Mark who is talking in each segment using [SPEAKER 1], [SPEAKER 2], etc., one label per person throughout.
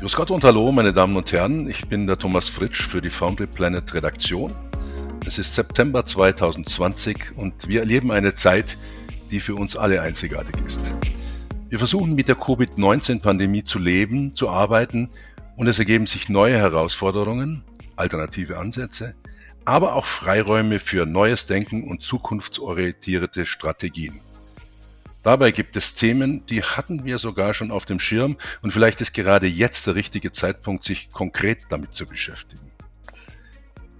[SPEAKER 1] Grüß Gott und hallo, meine Damen und Herren. Ich bin der Thomas Fritsch für die Foundry Planet Redaktion. Es ist September 2020 und wir erleben eine Zeit, die für uns alle einzigartig ist. Wir versuchen mit der Covid-19-Pandemie zu leben, zu arbeiten und es ergeben sich neue Herausforderungen, alternative Ansätze, aber auch Freiräume für neues Denken und zukunftsorientierte Strategien. Dabei gibt es Themen, die hatten wir sogar schon auf dem Schirm und vielleicht ist gerade jetzt der richtige Zeitpunkt, sich konkret damit zu beschäftigen.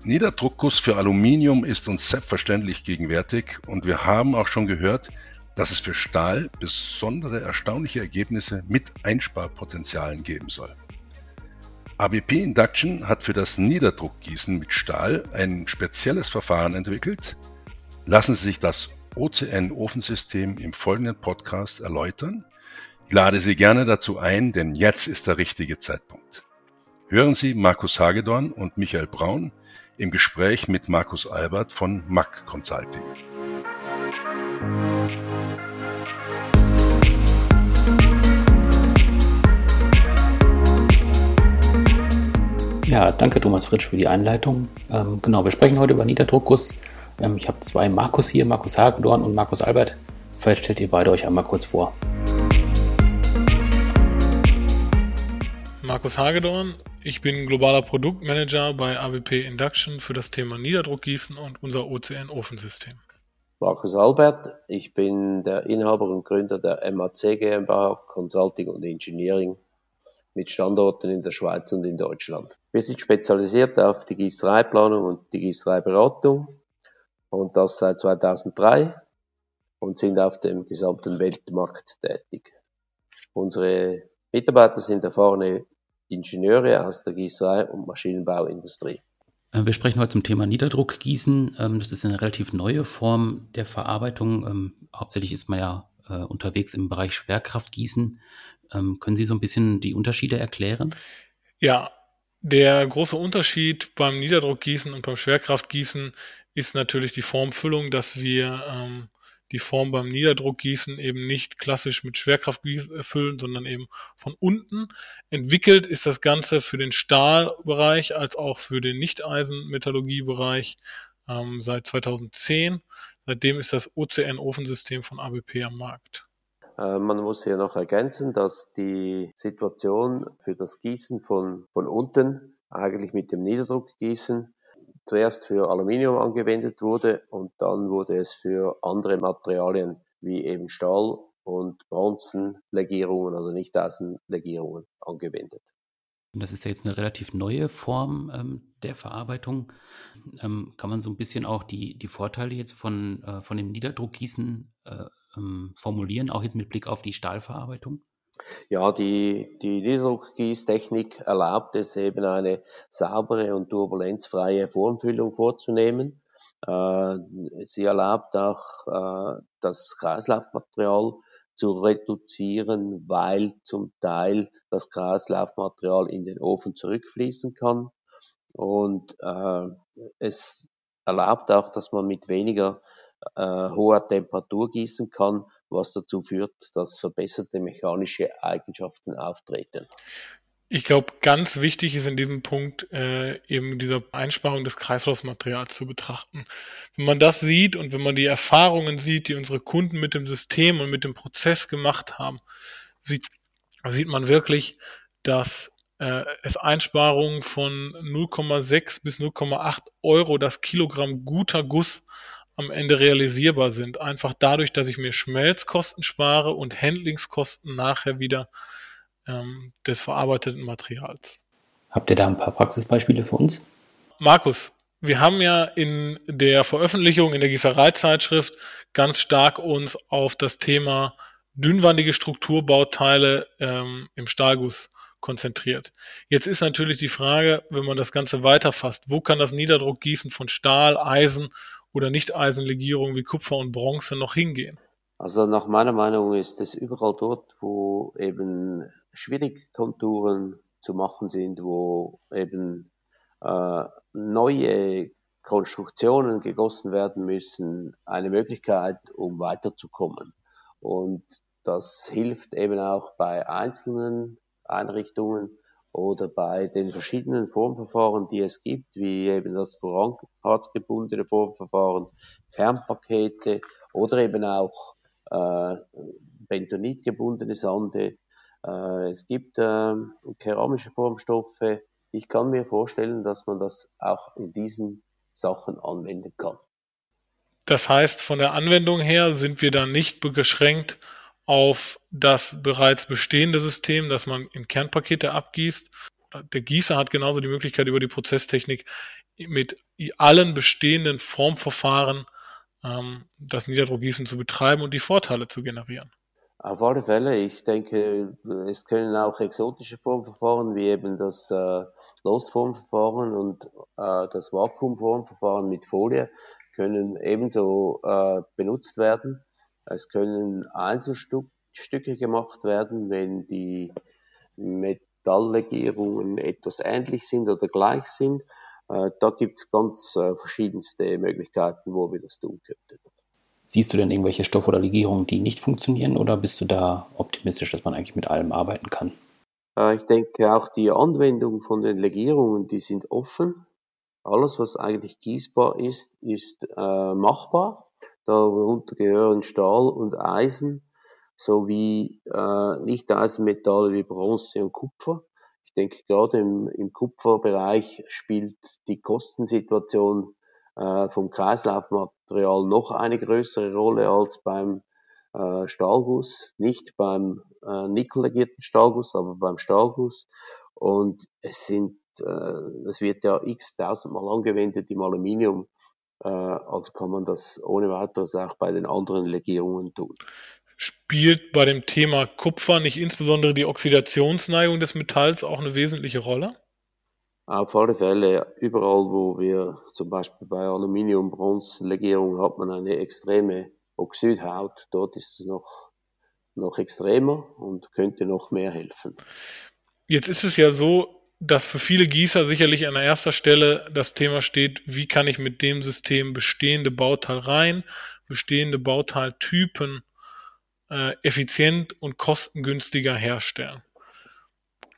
[SPEAKER 1] Niederdruckguss für Aluminium ist uns selbstverständlich gegenwärtig und wir haben auch schon gehört, dass es für Stahl besondere erstaunliche Ergebnisse mit Einsparpotenzialen geben soll. ABP Induction hat für das Niederdruckgießen mit Stahl ein spezielles Verfahren entwickelt. Lassen Sie sich das OCN-Ofensystem im folgenden Podcast erläutern. Ich lade Sie gerne dazu ein, denn jetzt ist der richtige Zeitpunkt. Hören Sie Markus Hagedorn und Michael Braun im Gespräch mit Markus Albert von MAC Consulting.
[SPEAKER 2] Ja, danke Thomas Fritsch für die Einleitung. Ähm, genau, wir sprechen heute über Niederdruckguss ähm, ich habe zwei Markus hier, Markus Hagedorn und Markus Albert. Vielleicht stellt ihr beide euch einmal kurz vor.
[SPEAKER 3] Markus Hagedorn, ich bin globaler Produktmanager bei AWP Induction für das Thema Niederdruckgießen und unser OCN-Ofensystem.
[SPEAKER 4] Markus Albert, ich bin der Inhaber und Gründer der MAC GmbH Consulting und Engineering mit Standorten in der Schweiz und in Deutschland. Wir sind spezialisiert auf die Gießereiplanung und die Gießereiberatung und das seit 2003 und sind auf dem gesamten Weltmarkt tätig. Unsere Mitarbeiter sind erfahrene Ingenieure aus der Gießerei und Maschinenbauindustrie.
[SPEAKER 2] Äh, wir sprechen heute zum Thema Niederdruckgießen. Ähm, das ist eine relativ neue Form der Verarbeitung. Ähm, hauptsächlich ist man ja äh, unterwegs im Bereich Schwerkraftgießen. Ähm, können Sie so ein bisschen die Unterschiede erklären?
[SPEAKER 3] Ja, der große Unterschied beim Niederdruckgießen und beim Schwerkraftgießen ist natürlich die Formfüllung, dass wir ähm, die Form beim Niederdruckgießen eben nicht klassisch mit Schwerkraft füllen, sondern eben von unten. Entwickelt ist das Ganze für den Stahlbereich als auch für den Nicht-Eisen-Metallurgiebereich ähm, seit 2010. Seitdem ist das OCN-Ofensystem von ABP am Markt.
[SPEAKER 4] Äh, man muss hier noch ergänzen, dass die Situation für das Gießen von, von unten eigentlich mit dem Niederdruckgießen zuerst für Aluminium angewendet wurde und dann wurde es für andere Materialien wie eben Stahl und Bronzenlegierungen oder Nichtaußenlegierungen angewendet.
[SPEAKER 2] Das ist ja jetzt eine relativ neue Form ähm, der Verarbeitung. Ähm, kann man so ein bisschen auch die, die Vorteile jetzt von, äh, von dem Niederdruckgießen äh, ähm, formulieren, auch jetzt mit Blick auf die Stahlverarbeitung?
[SPEAKER 4] Ja, die, die Niederdruckgießtechnik erlaubt es eben eine saubere und turbulenzfreie Formfüllung vorzunehmen. Äh, sie erlaubt auch äh, das Kreislaufmaterial zu reduzieren, weil zum Teil das Kreislaufmaterial in den Ofen zurückfließen kann. Und äh, es erlaubt auch, dass man mit weniger hoher Temperatur gießen kann, was dazu führt, dass verbesserte mechanische Eigenschaften auftreten.
[SPEAKER 3] Ich glaube, ganz wichtig ist in diesem Punkt äh, eben diese Einsparung des Kreislaufsmaterials zu betrachten. Wenn man das sieht und wenn man die Erfahrungen sieht, die unsere Kunden mit dem System und mit dem Prozess gemacht haben, sieht, sieht man wirklich, dass äh, es Einsparungen von 0,6 bis 0,8 Euro das Kilogramm guter Guss am Ende realisierbar sind. Einfach dadurch, dass ich mir Schmelzkosten spare und Handlingskosten nachher wieder ähm, des verarbeiteten Materials.
[SPEAKER 2] Habt ihr da ein paar Praxisbeispiele für uns?
[SPEAKER 3] Markus, wir haben ja in der Veröffentlichung in der Gießereizeitschrift ganz stark uns auf das Thema dünnwandige Strukturbauteile ähm, im Stahlguss konzentriert. Jetzt ist natürlich die Frage, wenn man das Ganze weiterfasst, wo kann das Niederdruckgießen von Stahl, Eisen oder Nicht-Eisenlegierungen wie Kupfer und Bronze noch hingehen?
[SPEAKER 4] Also nach meiner Meinung ist es überall dort, wo eben Schwierigkonturen zu machen sind, wo eben äh, neue Konstruktionen gegossen werden müssen, eine Möglichkeit, um weiterzukommen. Und das hilft eben auch bei einzelnen Einrichtungen oder bei den verschiedenen Formverfahren, die es gibt, wie eben das vorratsgebundene Formverfahren, Kernpakete oder eben auch äh, bentonitgebundene Sande. Äh, es gibt äh, keramische Formstoffe. Ich kann mir vorstellen, dass man das auch in diesen Sachen anwenden kann.
[SPEAKER 3] Das heißt, von der Anwendung her sind wir dann nicht beschränkt auf das bereits bestehende System, das man in Kernpakete abgießt. Der Gießer hat genauso die Möglichkeit, über die Prozesstechnik mit allen bestehenden Formverfahren ähm, das Niederdruckgießen zu betreiben und die Vorteile zu generieren.
[SPEAKER 4] Auf alle Fälle. Ich denke, es können auch exotische Formverfahren wie eben das äh, Losformverfahren und äh, das Vakuumformverfahren mit Folie können ebenso äh, benutzt werden. Es können Einzelstücke gemacht werden, wenn die Metalllegierungen etwas ähnlich sind oder gleich sind. Äh, da gibt es ganz äh, verschiedenste Möglichkeiten, wo wir das tun könnten.
[SPEAKER 2] Siehst du denn irgendwelche Stoffe oder Legierungen, die nicht funktionieren oder bist du da optimistisch, dass man eigentlich mit allem arbeiten kann?
[SPEAKER 4] Äh, ich denke auch die Anwendung von den Legierungen, die sind offen. Alles, was eigentlich gießbar ist, ist machbar. Darunter gehören Stahl und Eisen sowie äh, Nicht-Eisenmetalle wie Bronze und Kupfer. Ich denke, gerade im, im Kupferbereich spielt die Kostensituation äh, vom Kreislaufmaterial noch eine größere Rolle als beim äh, Stahlguss. Nicht beim äh, nickellegierten Stahlguss, aber beim Stahlguss. Und es sind, äh, es wird ja x tausendmal angewendet im Aluminium. Äh, also kann man das ohne weiteres auch bei den anderen Legierungen tun.
[SPEAKER 3] Spielt bei dem Thema Kupfer nicht insbesondere die Oxidationsneigung des Metalls auch eine wesentliche Rolle?
[SPEAKER 4] Auf alle Fälle, überall wo wir zum Beispiel bei Aluminium-Bronze-Legierung hat man eine extreme Oxidhaut. Dort ist es noch, noch extremer und könnte noch mehr helfen.
[SPEAKER 3] Jetzt ist es ja so, dass für viele Gießer sicherlich an erster Stelle das Thema steht, wie kann ich mit dem System bestehende Bauteilreihen, bestehende Bauteiltypen äh, effizient und kostengünstiger herstellen.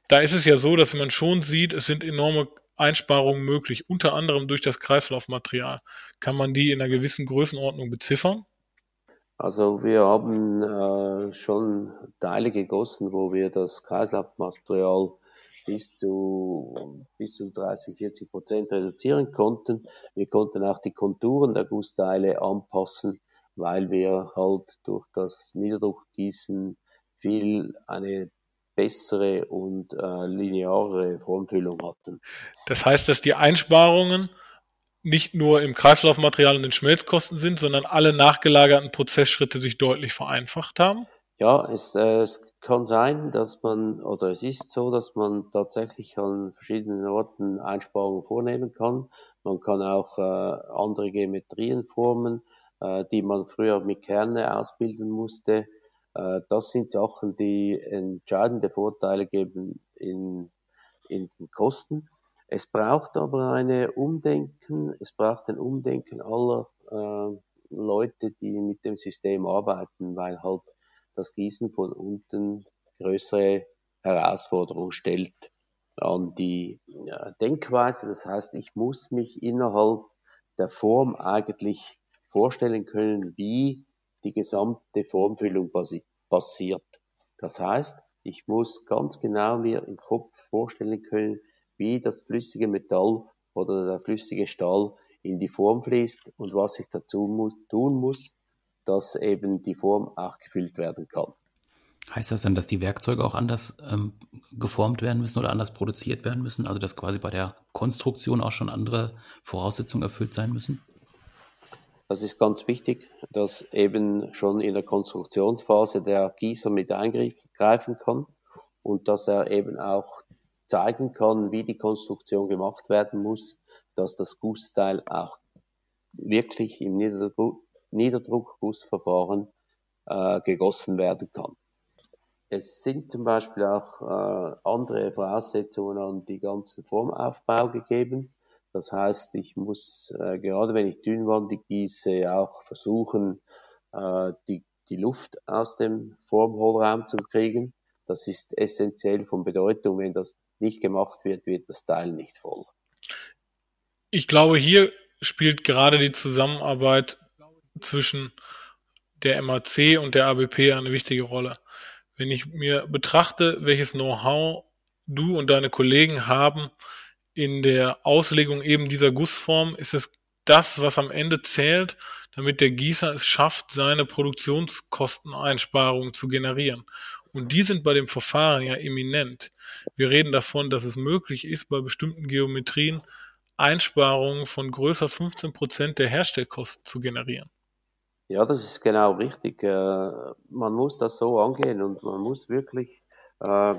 [SPEAKER 3] Da ist es ja so, dass man schon sieht, es sind enorme Einsparungen möglich, unter anderem durch das Kreislaufmaterial. Kann man die in einer gewissen Größenordnung beziffern?
[SPEAKER 4] Also wir haben äh, schon Teile gegossen, wo wir das Kreislaufmaterial bis zu, bis zu 30, 40 Prozent reduzieren konnten. Wir konnten auch die Konturen der Gussteile anpassen, weil wir halt durch das Niederdruckgießen viel eine bessere und äh, lineare Formfüllung hatten.
[SPEAKER 3] Das heißt, dass die Einsparungen nicht nur im Kreislaufmaterial und den Schmelzkosten sind, sondern alle nachgelagerten Prozessschritte sich deutlich vereinfacht haben?
[SPEAKER 4] Ja, es, äh, es kann sein, dass man, oder es ist so, dass man tatsächlich an verschiedenen Orten Einsparungen vornehmen kann. Man kann auch äh, andere Geometrien formen, äh, die man früher mit Kerne ausbilden musste. Äh, das sind Sachen, die entscheidende Vorteile geben in, in den Kosten. Es braucht aber eine Umdenken, es braucht ein Umdenken aller äh, Leute, die mit dem System arbeiten, weil halt das Gießen von unten größere Herausforderungen stellt an die Denkweise. Das heißt, ich muss mich innerhalb der Form eigentlich vorstellen können, wie die gesamte Formfüllung passiert. Das heißt, ich muss ganz genau mir im Kopf vorstellen können, wie das flüssige Metall oder der flüssige Stahl in die Form fließt und was ich dazu muss, tun muss, dass eben die Form auch gefüllt werden kann.
[SPEAKER 2] Heißt das dann, dass die Werkzeuge auch anders ähm, geformt werden müssen oder anders produziert werden müssen? Also dass quasi bei der Konstruktion auch schon andere Voraussetzungen erfüllt sein müssen?
[SPEAKER 4] Das ist ganz wichtig, dass eben schon in der Konstruktionsphase der Gießer mit eingreifen kann und dass er eben auch zeigen kann, wie die Konstruktion gemacht werden muss, dass das Gussteil auch wirklich im Niederdruck, Niederdruckgussverfahren äh, gegossen werden kann. es sind zum Beispiel auch äh, andere Voraussetzungen an die ganzen Formaufbau gegeben. Das heißt, ich muss äh, gerade wenn ich dünnwandig gieße auch versuchen, äh, die, die Luft aus dem Formhohlraum zu kriegen. Das ist essentiell von Bedeutung. Wenn das nicht gemacht wird, wird das Teil nicht voll.
[SPEAKER 3] Ich glaube, hier spielt gerade die Zusammenarbeit zwischen der MAC und der ABP eine wichtige Rolle. Wenn ich mir betrachte, welches Know-how du und deine Kollegen haben in der Auslegung eben dieser Gussform, ist es das, was am Ende zählt, damit der Gießer es schafft, seine Produktionskosteneinsparungen zu generieren. Und die sind bei dem Verfahren ja eminent. Wir reden davon, dass es möglich ist, bei bestimmten Geometrien Einsparungen von größer 15 Prozent der Herstellkosten zu generieren.
[SPEAKER 4] Ja, das ist genau richtig. Äh, man muss das so angehen und man muss wirklich äh,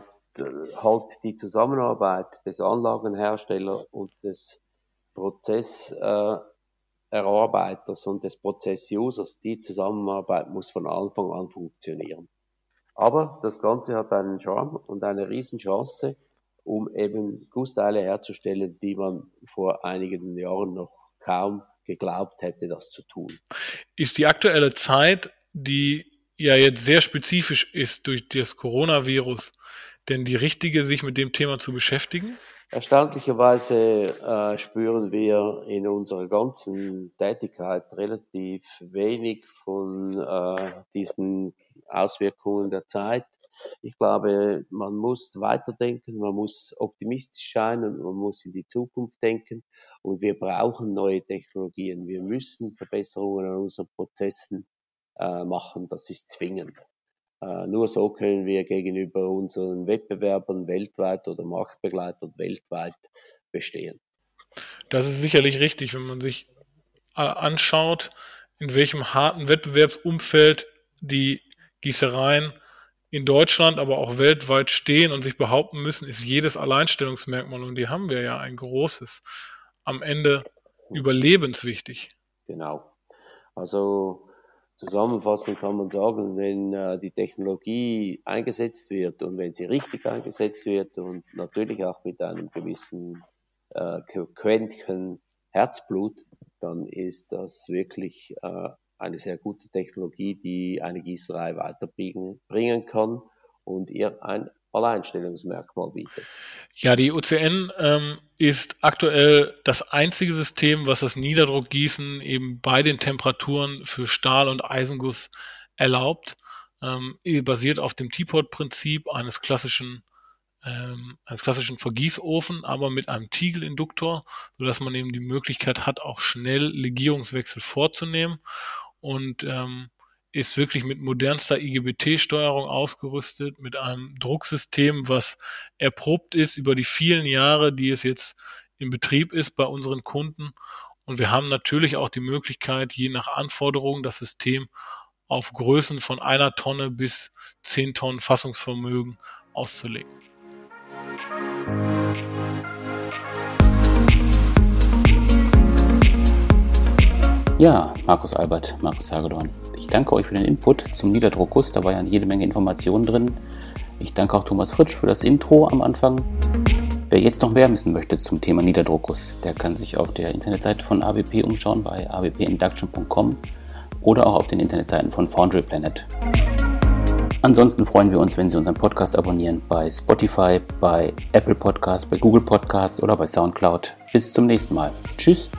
[SPEAKER 4] halt die Zusammenarbeit des Anlagenherstellers und des Prozesserarbeiters und des Prozessusers, die Zusammenarbeit muss von Anfang an funktionieren. Aber das Ganze hat einen Charme und eine Riesenchance, um eben Gussteile herzustellen, die man vor einigen Jahren noch kaum geglaubt hätte, das zu tun.
[SPEAKER 3] Ist die aktuelle Zeit, die ja jetzt sehr spezifisch ist durch das Coronavirus, denn die richtige, sich mit dem Thema zu beschäftigen?
[SPEAKER 4] Erstaunlicherweise äh, spüren wir in unserer ganzen Tätigkeit relativ wenig von äh, diesen Auswirkungen der Zeit. Ich glaube, man muss weiterdenken, man muss optimistisch sein und man muss in die Zukunft denken. Und wir brauchen neue Technologien. Wir müssen Verbesserungen an unseren Prozessen äh, machen. Das ist zwingend. Äh, nur so können wir gegenüber unseren Wettbewerbern weltweit oder Marktbegleitern weltweit bestehen.
[SPEAKER 3] Das ist sicherlich richtig, wenn man sich äh, anschaut, in welchem harten Wettbewerbsumfeld die Gießereien in Deutschland, aber auch weltweit stehen und sich behaupten müssen, ist jedes Alleinstellungsmerkmal, und die haben wir ja ein großes, am Ende überlebenswichtig.
[SPEAKER 4] Genau. Also zusammenfassend kann man sagen, wenn äh, die Technologie eingesetzt wird und wenn sie richtig eingesetzt wird und natürlich auch mit einem gewissen äh, Quäntchen Herzblut, dann ist das wirklich äh, eine sehr gute Technologie, die eine Gießerei weiterbringen bringen kann und ihr ein Alleinstellungsmerkmal bietet.
[SPEAKER 3] Ja, die OCN ähm, ist aktuell das einzige System, was das Niederdruckgießen eben bei den Temperaturen für Stahl und Eisenguss erlaubt. Ähm, basiert auf dem Teapot-Prinzip eines klassischen ähm, eines klassischen Vergießofen, aber mit einem Tiegelinduktor, sodass man eben die Möglichkeit hat, auch schnell Legierungswechsel vorzunehmen und ähm, ist wirklich mit modernster IGBT-Steuerung ausgerüstet, mit einem Drucksystem, was erprobt ist über die vielen Jahre, die es jetzt in Betrieb ist bei unseren Kunden. Und wir haben natürlich auch die Möglichkeit, je nach Anforderungen das System auf Größen von einer Tonne bis zehn Tonnen Fassungsvermögen auszulegen.
[SPEAKER 2] Ja, Markus Albert, Markus Hagedorn. Ich danke euch für den Input zum Niederdruckguss. Da war ja jede Menge Informationen drin. Ich danke auch Thomas Fritsch für das Intro am Anfang. Wer jetzt noch mehr wissen möchte zum Thema Niederdruckguss, der kann sich auf der Internetseite von AWP umschauen bei awpinduction.com oder auch auf den Internetseiten von Foundry Planet. Ansonsten freuen wir uns, wenn Sie unseren Podcast abonnieren bei Spotify, bei Apple Podcasts, bei Google Podcasts oder bei SoundCloud. Bis zum nächsten Mal. Tschüss.